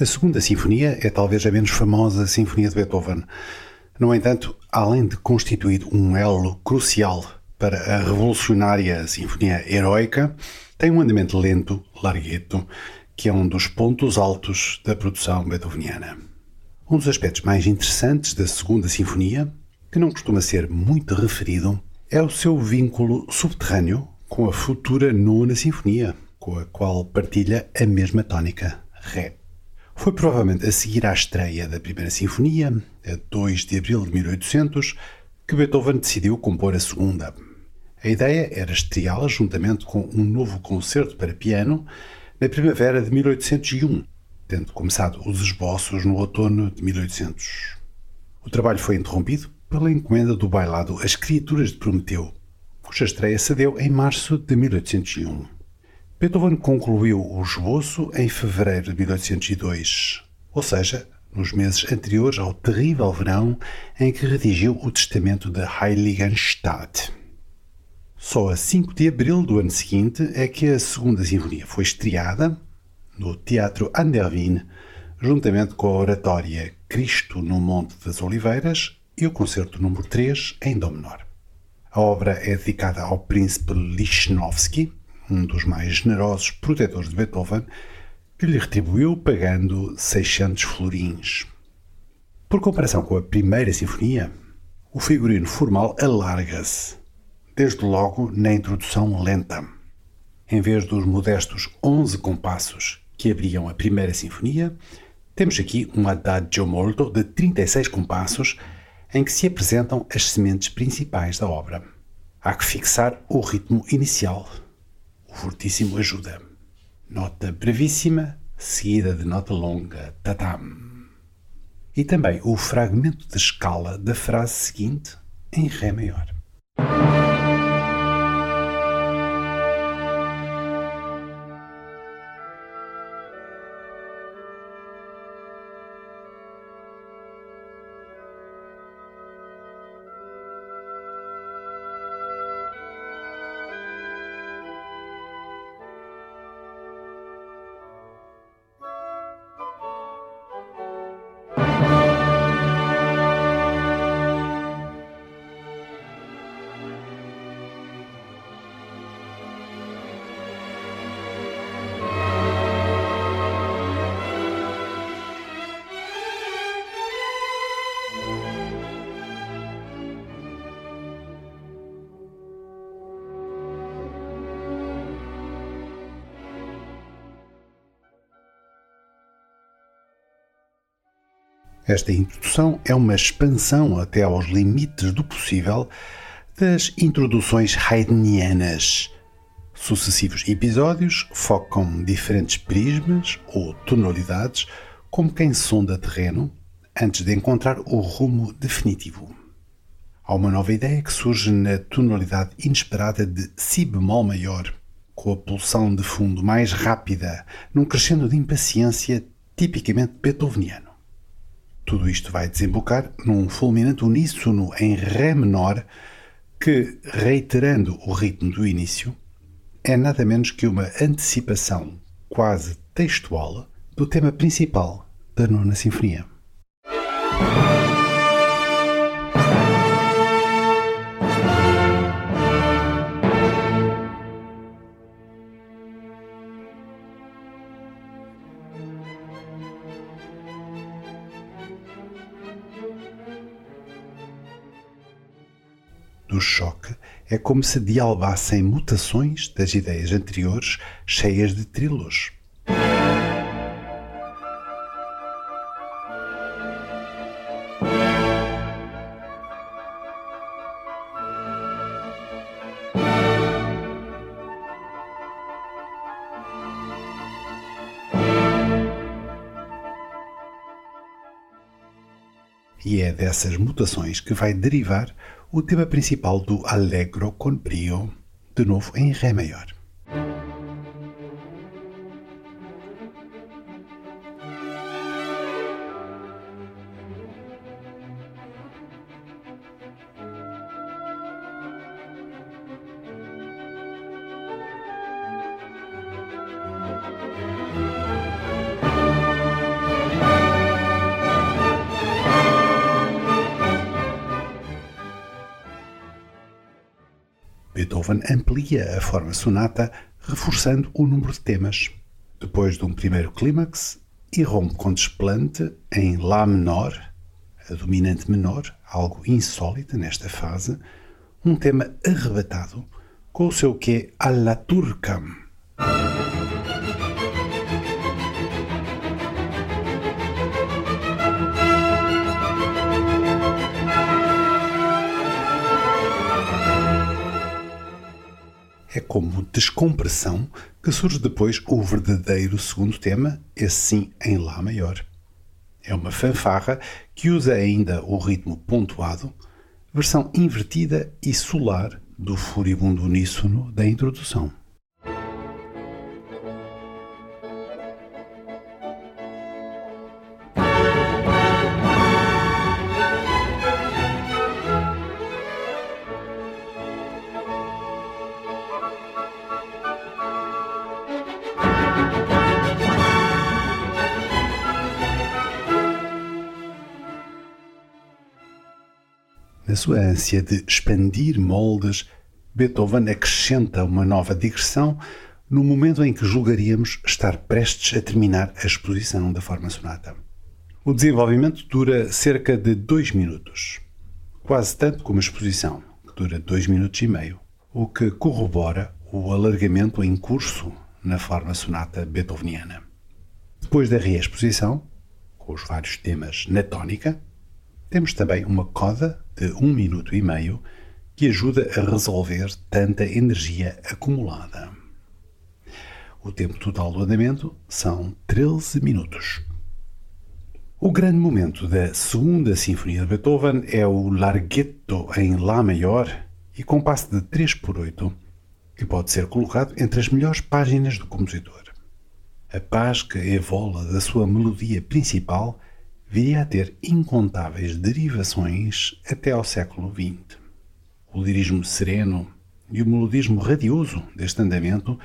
A Segunda Sinfonia é talvez a menos famosa sinfonia de Beethoven. No entanto, além de constituir um elo crucial para a revolucionária Sinfonia Heroica, tem um andamento lento, largueto, que é um dos pontos altos da produção beethoveniana. Um dos aspectos mais interessantes da Segunda Sinfonia, que não costuma ser muito referido, é o seu vínculo subterrâneo com a futura Nona Sinfonia, com a qual partilha a mesma tónica, Ré. Foi provavelmente a seguir à estreia da Primeira Sinfonia, a 2 de abril de 1800, que Beethoven decidiu compor a Segunda. A ideia era estreá-la juntamente com um novo concerto para piano na primavera de 1801, tendo começado os esboços no outono de 1800. O trabalho foi interrompido pela encomenda do bailado As Criaturas de Prometeu, cuja estreia se deu em março de 1801. Beethoven concluiu o esboço em fevereiro de 1802, ou seja, nos meses anteriores ao terrível verão em que redigiu o Testamento de Heiligenstadt. Só a 5 de abril do ano seguinte é que a Segunda Sinfonia foi estreada no Teatro Andervin, juntamente com a oratória Cristo no Monte das Oliveiras e o concerto número 3 em Dó menor. A obra é dedicada ao príncipe Lichnowsky, um dos mais generosos protetores de Beethoven, que lhe retribuiu pagando 600 florins. Por comparação com a primeira sinfonia, o figurino formal alarga-se desde logo na introdução lenta. Em vez dos modestos 11 compassos que abriam a primeira sinfonia, temos aqui um adagio molto de 36 compassos em que se apresentam as sementes principais da obra. Há que fixar o ritmo inicial. O fortíssimo ajuda. Nota brevíssima, seguida de nota longa, tatam. E também o fragmento de escala da frase seguinte em Ré maior. Esta introdução é uma expansão até aos limites do possível das introduções haydnianas. Sucessivos episódios focam diferentes prismas ou tonalidades, como quem sonda terreno, antes de encontrar o rumo definitivo. Há uma nova ideia que surge na tonalidade inesperada de Si bemol maior, com a pulsão de fundo mais rápida, num crescendo de impaciência tipicamente beethoveniano. Tudo isto vai desembocar num fulminante uníssono em Ré menor que, reiterando o ritmo do início, é nada menos que uma antecipação quase textual do tema principal da Nona Sinfonia. Do choque é como se dialbassem mutações das ideias anteriores cheias de trilos. E é dessas mutações que vai derivar o tema principal do Allegro con brio, de novo em Ré maior. Amplia a forma sonata, reforçando o número de temas. Depois de um primeiro clímax, irrompe com desplante em Lá menor, a dominante menor, algo insólito nesta fase, um tema arrebatado com o seu quê alla turca. É como descompressão que surge depois o verdadeiro segundo tema, esse sim em Lá maior. É uma fanfarra que usa ainda o ritmo pontuado, versão invertida e solar do furibundo uníssono da introdução. Na sua ânsia de expandir moldes, Beethoven acrescenta uma nova digressão no momento em que julgaríamos estar prestes a terminar a exposição da forma sonata. O desenvolvimento dura cerca de dois minutos, quase tanto como a exposição, que dura dois minutos e meio, o que corrobora o alargamento em curso na forma sonata beethoveniana. Depois da reexposição, com os vários temas na tónica, temos também uma coda de um minuto e meio que ajuda a resolver tanta energia acumulada. O tempo total do andamento são 13 minutos. O grande momento da segunda Sinfonia de Beethoven é o Larghetto em Lá maior e compasso de 3 por 8, que pode ser colocado entre as melhores páginas do compositor. A paz que evola da sua melodia principal viria a ter incontáveis derivações até ao século XX. O lirismo sereno e o melodismo radioso deste andamento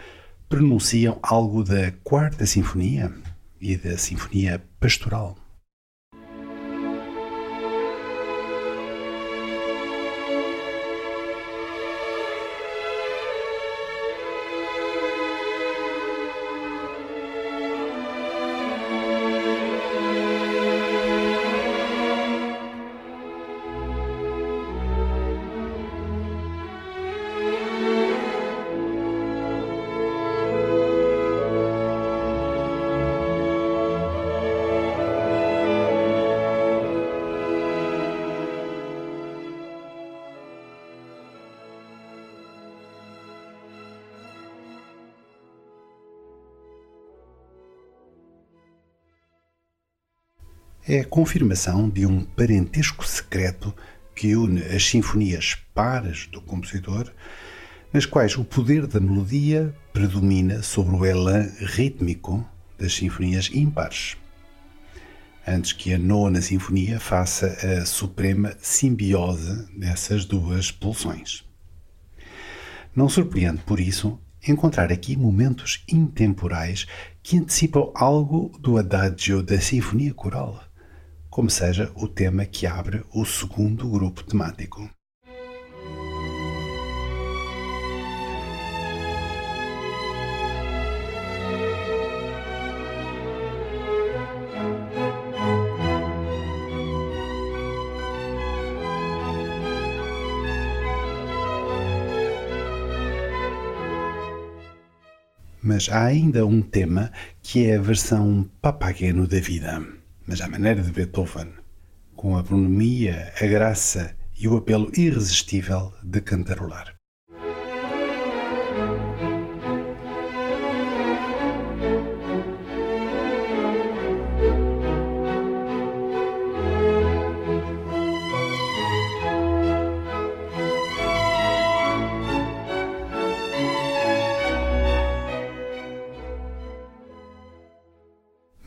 pronunciam algo da Quarta Sinfonia e da Sinfonia Pastoral. É a confirmação de um parentesco secreto que une as sinfonias pares do compositor, nas quais o poder da melodia predomina sobre o elan rítmico das sinfonias impares. Antes que a nona sinfonia faça a suprema simbiose dessas duas pulsões. Não surpreende, por isso, encontrar aqui momentos intemporais que antecipam algo do adagio da sinfonia coral como seja o tema que abre o segundo grupo temático. Mas há ainda um tema que é a versão papageno da vida mas à maneira de Beethoven, com a bonomia, a graça e o apelo irresistível de cantarolar.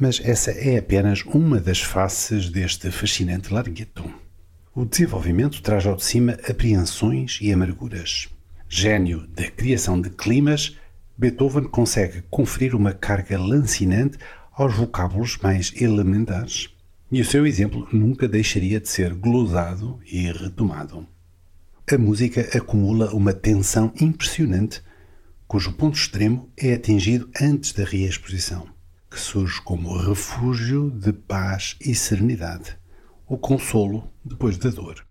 Mas essa é apenas uma das faces deste fascinante largueto. O desenvolvimento traz ao de cima apreensões e amarguras. Gênio da criação de climas, Beethoven consegue conferir uma carga lancinante aos vocábulos mais elementares. E o seu exemplo nunca deixaria de ser glosado e retomado. a música acumula uma tensão impressionante, cujo ponto extremo é atingido antes da reexposição, que surge como refúgio de paz e serenidade, o consolo depois da dor.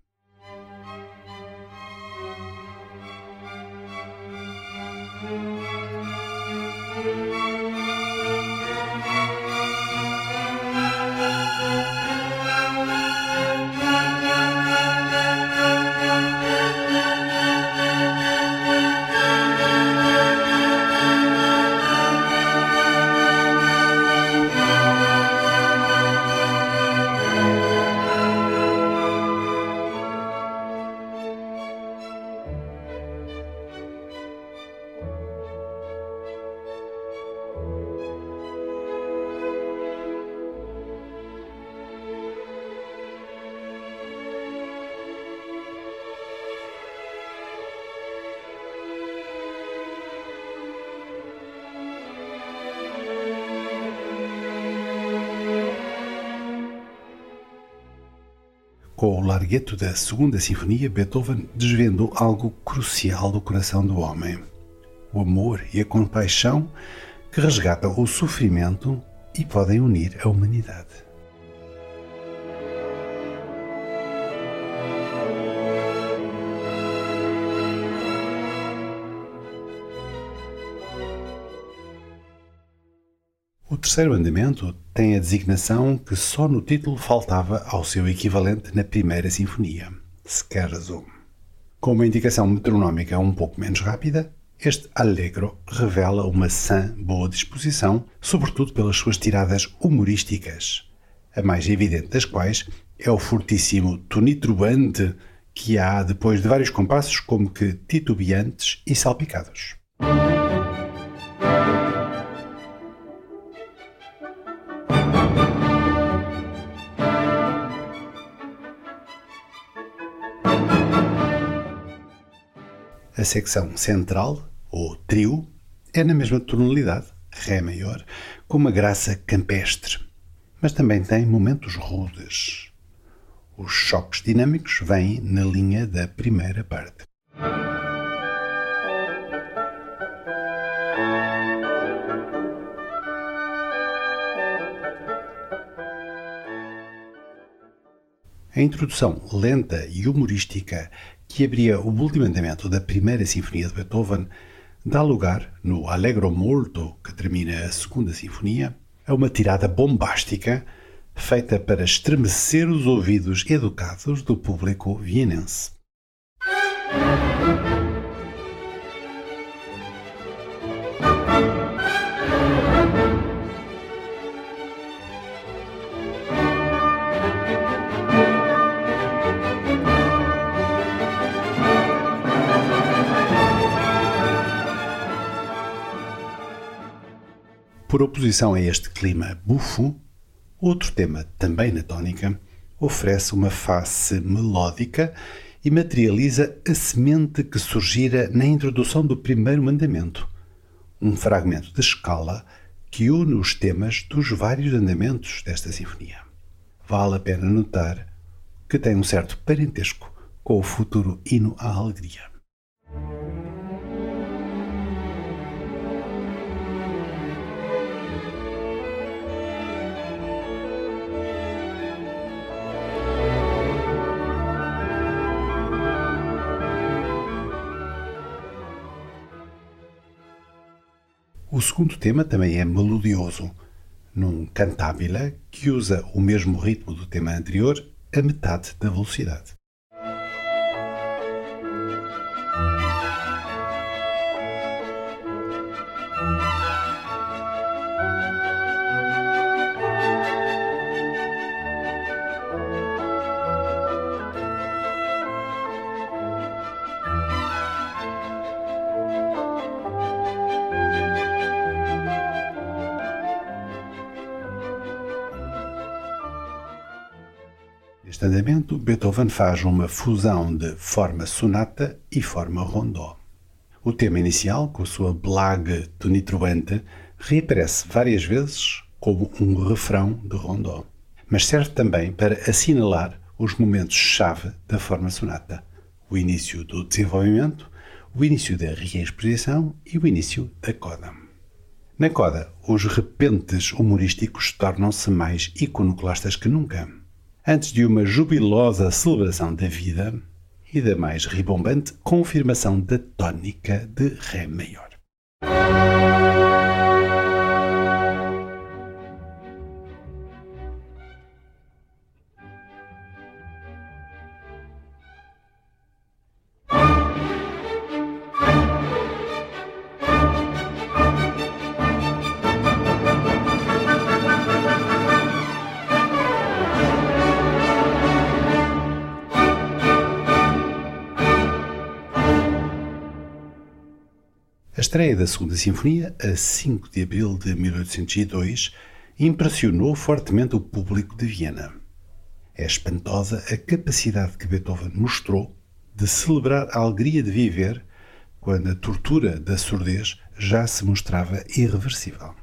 Com o largueto da Segunda Sinfonia, Beethoven desvendou algo crucial do coração do homem: o amor e a compaixão que resgatam o sofrimento e podem unir a humanidade. O terceiro andamento tem a designação que só no título faltava ao seu equivalente na primeira sinfonia, Scherzo. Com uma indicação metronómica um pouco menos rápida, este Allegro revela uma sã boa disposição, sobretudo pelas suas tiradas humorísticas, a mais evidente das quais é o fortíssimo tonitrubante que há depois de vários compassos como que titubeantes e salpicados. A secção central, ou trio, é na mesma tonalidade, Ré maior, com uma graça campestre, mas também tem momentos rudes. Os choques dinâmicos vêm na linha da primeira parte. A introdução lenta e humorística que abria o último andamento da primeira sinfonia de Beethoven dá lugar, no Allegro molto que termina a segunda sinfonia, a uma tirada bombástica feita para estremecer os ouvidos educados do público vienense. Por oposição a este clima bufo, outro tema, também na tónica, oferece uma face melódica e materializa a semente que surgira na introdução do primeiro mandamento, um fragmento de escala que une os temas dos vários andamentos desta sinfonia. Vale a pena notar que tem um certo parentesco com o futuro hino à alegria. O segundo tema também é melodioso, num cantabile que usa o mesmo ritmo do tema anterior a metade da velocidade. Neste andamento, Beethoven faz uma fusão de forma sonata e forma rondó. O tema inicial, com sua blague tonitruante, reaparece várias vezes como um refrão de rondó, mas serve também para assinalar os momentos-chave da forma sonata, o início do desenvolvimento, o início da reexposição e o início da coda. Na coda, os repentes humorísticos tornam-se mais iconoclastas que nunca. Antes de uma jubilosa celebração da vida e da mais ribombante confirmação da tónica de Ré maior. Estreia da Segunda Sinfonia, a 5 de abril de 1802, impressionou fortemente o público de Viena. É espantosa a capacidade que Beethoven mostrou de celebrar a alegria de viver quando a tortura da surdez já se mostrava irreversível.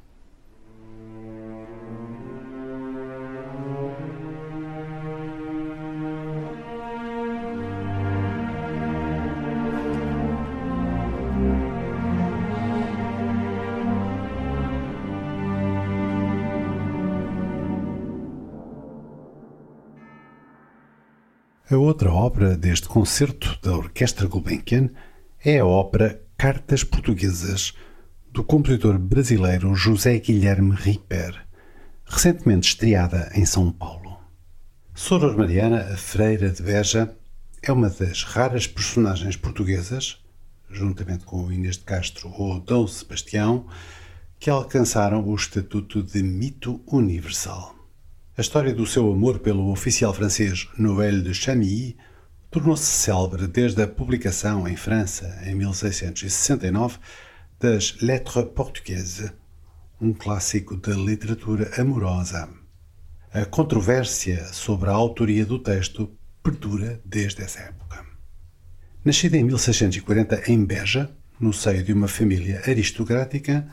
A outra obra deste concerto da Orquestra Gulbenkian é a ópera Cartas Portuguesas, do compositor brasileiro José Guilherme Ripper, recentemente estreada em São Paulo. Soror Mariana, a freira de Beja, é uma das raras personagens portuguesas, juntamente com Inês de Castro ou Dom Sebastião, que alcançaram o estatuto de mito universal. A história do seu amor pelo oficial francês Noël de Chamilly tornou-se célebre desde a publicação em França, em 1669, das Lettres Portugueses, um clássico da literatura amorosa. A controvérsia sobre a autoria do texto perdura desde essa época. Nascida em 1640 em Beja, no seio de uma família aristocrática,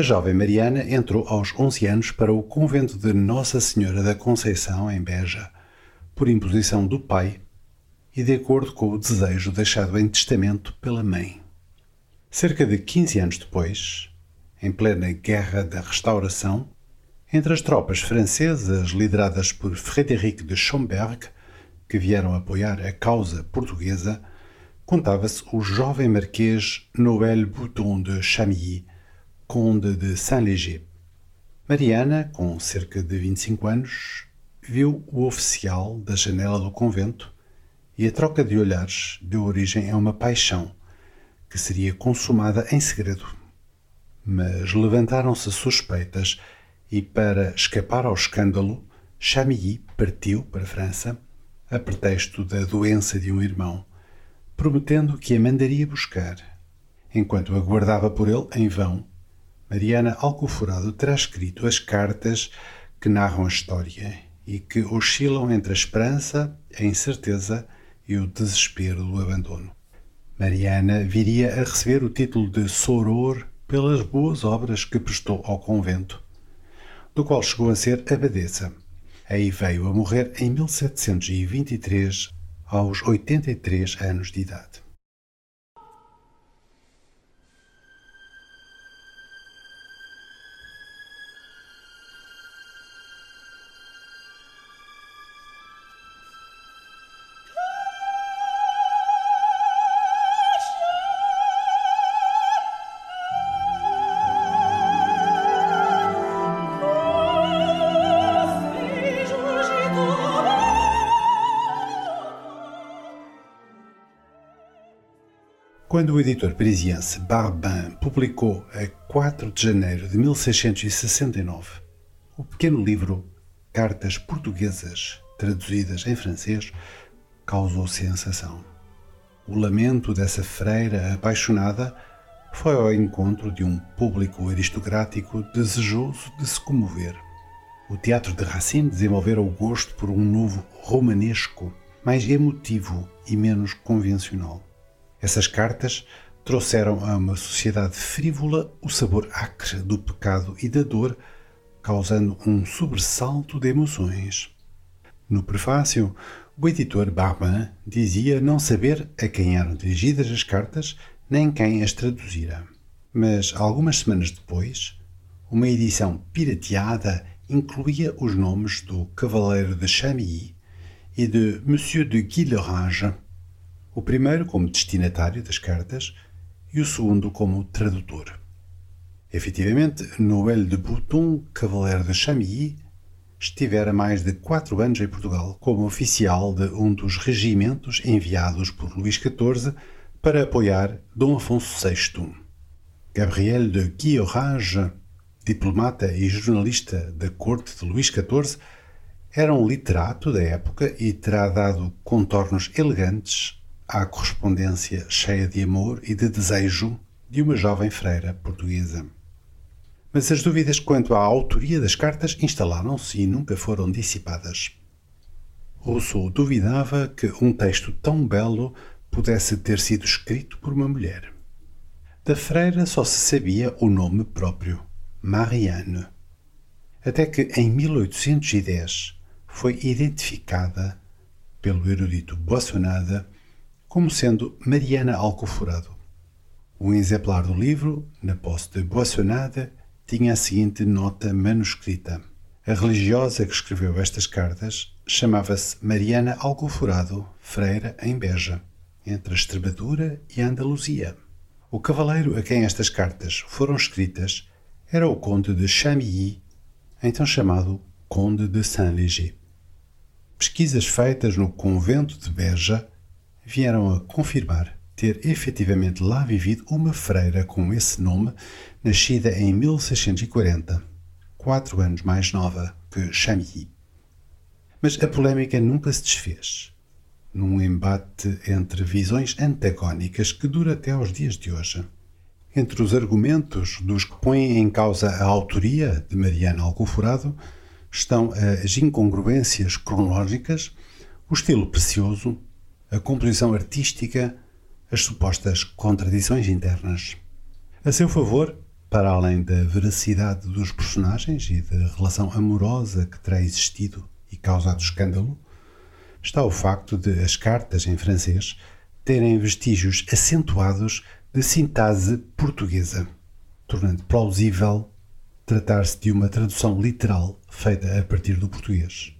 a jovem Mariana entrou aos 11 anos para o convento de Nossa Senhora da Conceição, em Beja, por imposição do pai e de acordo com o desejo deixado em testamento pela mãe. Cerca de 15 anos depois, em plena Guerra da Restauração, entre as tropas francesas lideradas por Frédéric de Schomberg, que vieram apoiar a causa portuguesa, contava-se o jovem marquês Noël Bouton de Chamilly, conde de Saint-Léger. Mariana, com cerca de 25 anos, viu o oficial da janela do convento e a troca de olhares deu origem a uma paixão que seria consumada em segredo. Mas levantaram-se suspeitas e, para escapar ao escândalo, Chamilly partiu para a França a pretexto da doença de um irmão, prometendo que a mandaria buscar. Enquanto aguardava por ele, em vão, Mariana Alcoforado terá escrito as cartas que narram a história e que oscilam entre a esperança, a incerteza e o desespero do abandono. Mariana viria a receber o título de Soror pelas boas obras que prestou ao convento, do qual chegou a ser abadesa. Aí veio a morrer em 1723, aos 83 anos de idade. Quando o editor parisiense Barbin publicou a 4 de janeiro de 1669 o pequeno livro Cartas Portuguesas, traduzidas em francês, causou sensação. O lamento dessa freira apaixonada foi ao encontro de um público aristocrático desejoso de se comover. O teatro de Racine desenvolvera o gosto por um novo romanesco, mais emotivo e menos convencional. Essas cartas trouxeram a uma sociedade frívola o sabor acre do pecado e da dor, causando um sobressalto de emoções. No prefácio, O editor Barbin dizia não saber a quem eram dirigidas as cartas nem quem as traduzira. Mas algumas semanas depois, uma edição pirateada incluía os nomes do Cavaleiro de Chamilly e de Monsieur de Guillerange, o primeiro como destinatário das cartas e o segundo como tradutor. Efetivamente, Noël de Bouton, Cavaleiro de Chamilly, estivera mais de quatro anos em Portugal como oficial de um dos regimentos enviados por Luís XIV para apoiar Dom Afonso VI. Gabriel de Guillorange, diplomata e jornalista da corte de Luís XIV, era um literato da época e terá dado contornos elegantes à correspondência cheia de amor e de desejo de uma jovem freira portuguesa. Mas as dúvidas quanto à autoria das cartas instalaram-se e nunca foram dissipadas. Rousseau duvidava que um texto tão belo pudesse ter sido escrito por uma mulher. Da freira só se sabia o nome próprio, Marianne. Até que em 1810 foi identificada pelo erudito Boissonade como sendo Mariana Alcoforado. Um exemplar do livro, na posse de Boissonade, tinha a seguinte nota manuscrita. A religiosa que escreveu estas cartas chamava-se Mariana Alcoforado, freira em Beja entre a Extremadura e a Andaluzia. O cavaleiro a quem estas cartas foram escritas era o Conde de Chamilly, então chamado Conde de Saint-Léger. Pesquisas feitas no convento de Beja vieram a confirmar ter efetivamente lá vivido uma freira com esse nome, nascida em 1640, quatro anos mais nova que Chamilly. Mas a polémica nunca se desfez num embate entre visões antagónicas que dura até aos dias de hoje. Entre os argumentos dos que põem em causa a autoria de Mariana Alcoforado estão as incongruências cronológicas, o estilo precioso, a composição artística, as supostas contradições internas. A seu favor, para além da veracidade dos personagens e da relação amorosa que terá existido e causado escândalo, está o facto de as cartas em francês terem vestígios acentuados de sintase portuguesa, tornando plausível tratar-se de uma tradução literal feita a partir do português,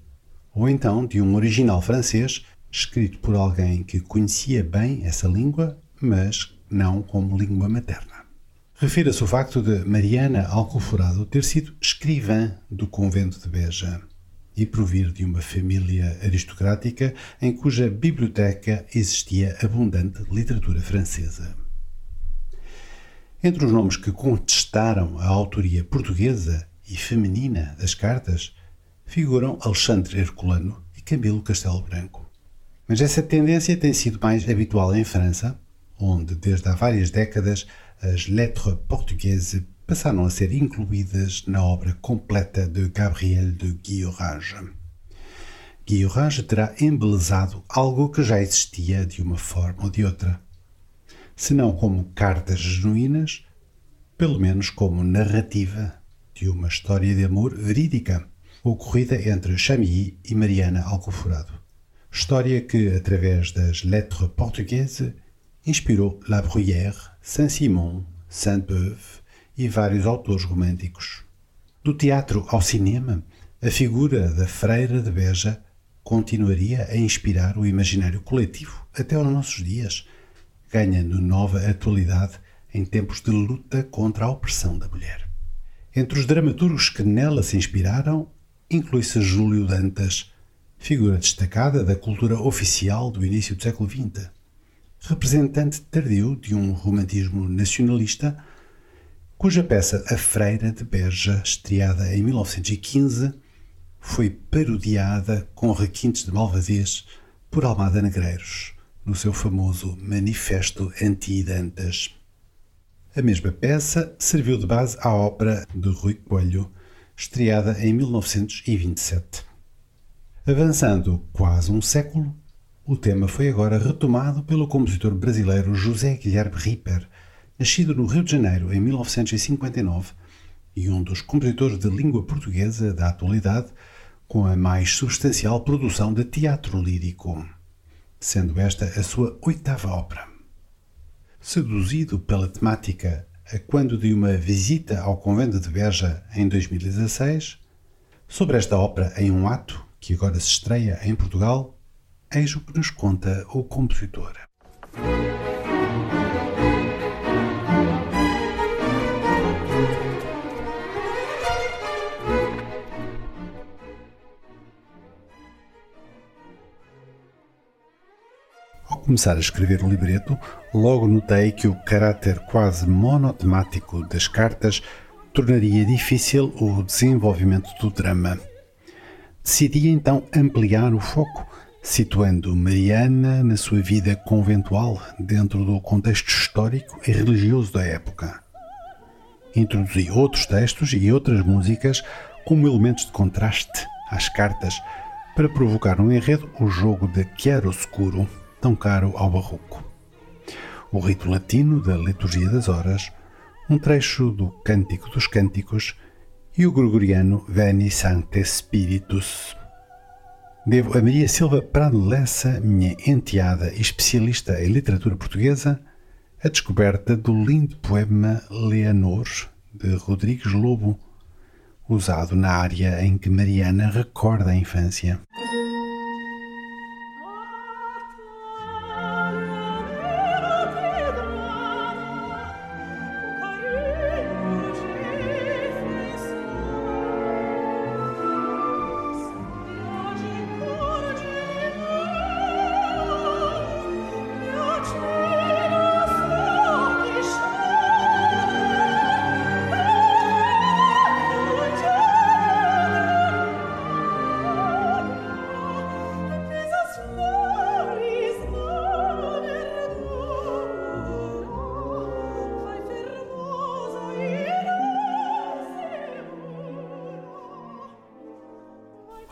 ou então de um original francês escrito por alguém que conhecia bem essa língua, mas não como língua materna. Refira-se o facto de Mariana Alcoforado ter sido escrivã do convento de Beja e provir de uma família aristocrática em cuja biblioteca existia abundante literatura francesa. Entre os nomes que contestaram a autoria portuguesa e feminina das cartas figuram Alexandre Herculano e Camilo Castelo Branco. Mas essa tendência tem sido mais habitual em França, onde desde há várias décadas as lettres portugueses passaram a ser incluídas na obra completa de Gabriel de Guillorange. Guillorange terá embelezado algo que já existia de uma forma ou de outra. Se não como cartas genuínas, pelo menos como narrativa de uma história de amor verídica, ocorrida entre Chamilly e Mariana Alcoforado. História que, através das lettres portugueses, inspirou La Bruyère, Saint-Simon, Sainte-Beuve e vários autores românticos. Do teatro ao cinema, a figura da Freira de Beja continuaria a inspirar o imaginário coletivo até aos nossos dias, ganhando nova atualidade em tempos de luta contra a opressão da mulher. Entre os dramaturgos que nela se inspiraram, inclui-se Júlio Dantas, figura destacada da cultura oficial do início do século XX, representante tardio de um romantismo nacionalista cuja peça A Freira de Beja, estreada em 1915, foi parodiada com requintes de malvadez por Almada Negreiros, no seu famoso Manifesto Anti-Dantas. A mesma peça serviu de base à ópera de Rui Coelho, estreada em 1927. Avançando quase um século, o tema foi agora retomado pelo compositor brasileiro José Guilherme Ripper, nascido no Rio de Janeiro em 1959 e um dos compositores de língua portuguesa da atualidade, com a mais substancial produção de teatro lírico, sendo esta a sua oitava ópera. Seduzido pela temática a quando de uma visita ao convento de Beja em 2016, sobre esta ópera em um ato, que agora se estreia em Portugal, eis o que nos conta o compositor. começar a escrever o libreto, logo notei que o caráter quase monotemático das cartas tornaria difícil o desenvolvimento do drama. Decidi então ampliar o foco, situando Mariana na sua vida conventual dentro do contexto histórico e religioso da época. Introduzi outros textos e outras músicas como elementos de contraste às cartas para provocar no enredo o jogo de chiaro-escuro tão caro ao barroco. O rito latino da liturgia das horas, um trecho do Cântico dos Cânticos e o gregoriano Veni Sancte Spiritus. Devo a Maria Silva Prado Lessa, minha enteada e especialista em literatura portuguesa, a descoberta do lindo poema Leonor, de Rodrigues Lobo, usado na área em que Mariana recorda a infância.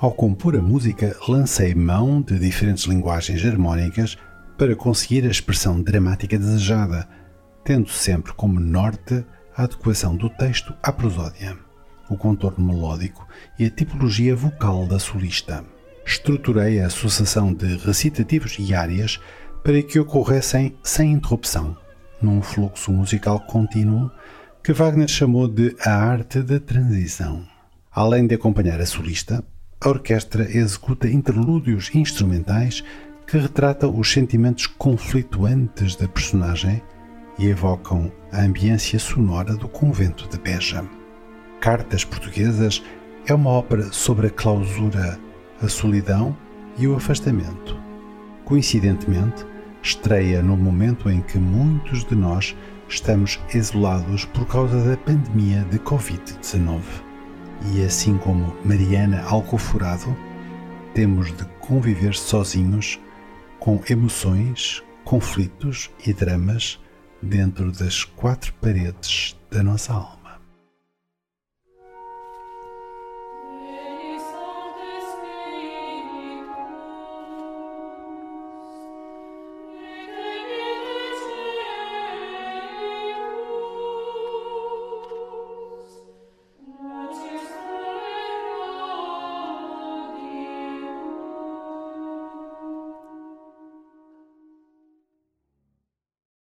Ao compor a música, lancei mão de diferentes linguagens harmónicas para conseguir a expressão dramática desejada, tendo sempre como norte a adequação do texto à prosódia, o contorno melódico e a tipologia vocal da solista. Estruturei a associação de recitativos e áreas para que ocorressem sem interrupção, num fluxo musical contínuo que Wagner chamou de a arte da transição. Além de acompanhar a solista, a orquestra executa interlúdios instrumentais que retratam os sentimentos conflituantes da personagem e evocam a ambiência sonora do convento de Beja. Cartas Portuguesas é uma ópera sobre a clausura, a solidão e o afastamento. Coincidentemente, estreia no momento em que muitos de nós estamos isolados por causa da pandemia de Covid-19 e assim como Mariana Alcoforado, temos de conviver sozinhos com emoções, conflitos e dramas dentro das quatro paredes da nossa alma.